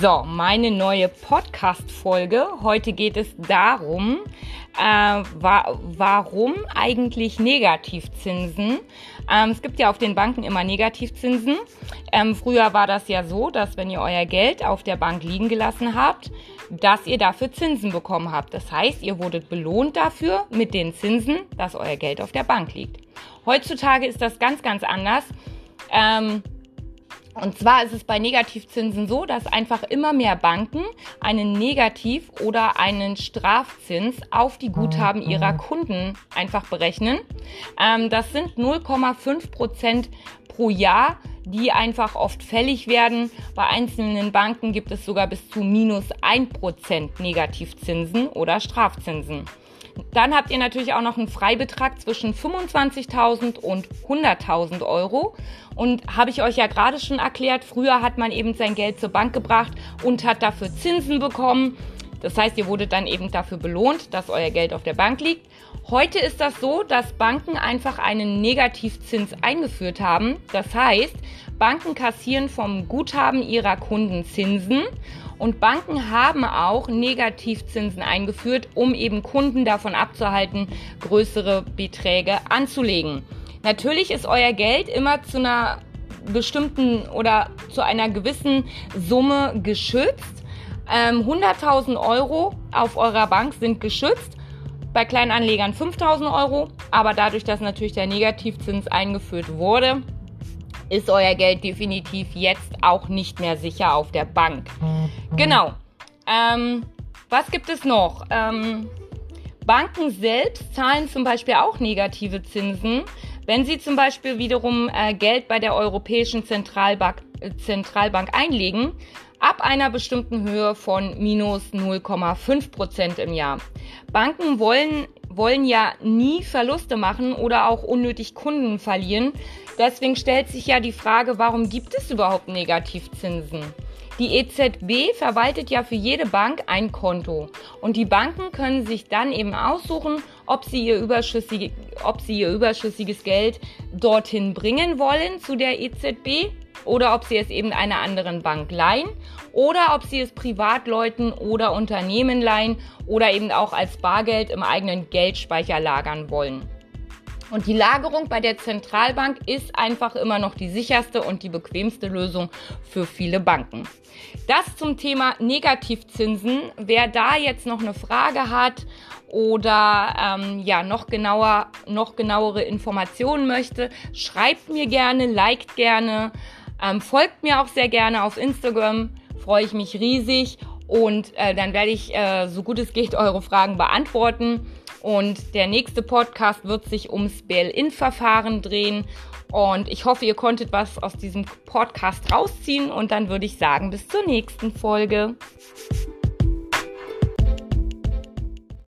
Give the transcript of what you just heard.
So, meine neue Podcast-Folge. Heute geht es darum, äh, wa warum eigentlich Negativzinsen? Ähm, es gibt ja auf den Banken immer Negativzinsen. Ähm, früher war das ja so, dass wenn ihr euer Geld auf der Bank liegen gelassen habt, dass ihr dafür Zinsen bekommen habt. Das heißt, ihr wurdet belohnt dafür mit den Zinsen, dass euer Geld auf der Bank liegt. Heutzutage ist das ganz, ganz anders. Ähm, und zwar ist es bei Negativzinsen so, dass einfach immer mehr Banken einen Negativ- oder einen Strafzins auf die Guthaben ihrer Kunden einfach berechnen. Ähm, das sind 0,5 Prozent pro Jahr, die einfach oft fällig werden. Bei einzelnen Banken gibt es sogar bis zu minus 1 Prozent Negativzinsen oder Strafzinsen. Dann habt ihr natürlich auch noch einen Freibetrag zwischen 25.000 und 100.000 Euro. Und habe ich euch ja gerade schon erklärt, früher hat man eben sein Geld zur Bank gebracht und hat dafür Zinsen bekommen. Das heißt, ihr wurdet dann eben dafür belohnt, dass euer Geld auf der Bank liegt. Heute ist das so, dass Banken einfach einen Negativzins eingeführt haben. Das heißt, Banken kassieren vom Guthaben ihrer Kunden Zinsen und Banken haben auch Negativzinsen eingeführt, um eben Kunden davon abzuhalten, größere Beträge anzulegen. Natürlich ist euer Geld immer zu einer bestimmten oder zu einer gewissen Summe geschützt. Ähm, 100.000 Euro auf eurer Bank sind geschützt. Bei kleinen Anlegern 5.000 Euro. Aber dadurch, dass natürlich der Negativzins eingeführt wurde, ist euer Geld definitiv jetzt auch nicht mehr sicher auf der Bank. Genau. Ähm, was gibt es noch? Ähm, Banken selbst zahlen zum Beispiel auch negative Zinsen, wenn sie zum Beispiel wiederum äh, Geld bei der Europäischen Zentralbank, äh, Zentralbank einlegen, ab einer bestimmten Höhe von minus 0,5 Prozent im Jahr. Banken wollen wollen ja nie Verluste machen oder auch unnötig Kunden verlieren. Deswegen stellt sich ja die Frage, warum gibt es überhaupt Negativzinsen? Die EZB verwaltet ja für jede Bank ein Konto und die Banken können sich dann eben aussuchen, ob sie ihr, überschüssige, ob sie ihr überschüssiges Geld dorthin bringen wollen zu der EZB oder ob sie es eben einer anderen Bank leihen oder ob sie es Privatleuten oder Unternehmen leihen oder eben auch als Bargeld im eigenen Geldspeicher lagern wollen. Und die Lagerung bei der Zentralbank ist einfach immer noch die sicherste und die bequemste Lösung für viele Banken. Das zum Thema Negativzinsen. Wer da jetzt noch eine Frage hat oder ähm, ja noch genauer, noch genauere Informationen möchte, schreibt mir gerne, liked gerne. Ähm, folgt mir auch sehr gerne auf Instagram, freue ich mich riesig und äh, dann werde ich, äh, so gut es geht, eure Fragen beantworten. Und der nächste Podcast wird sich ums Bail-In-Verfahren drehen. Und ich hoffe, ihr konntet was aus diesem Podcast rausziehen. Und dann würde ich sagen, bis zur nächsten Folge.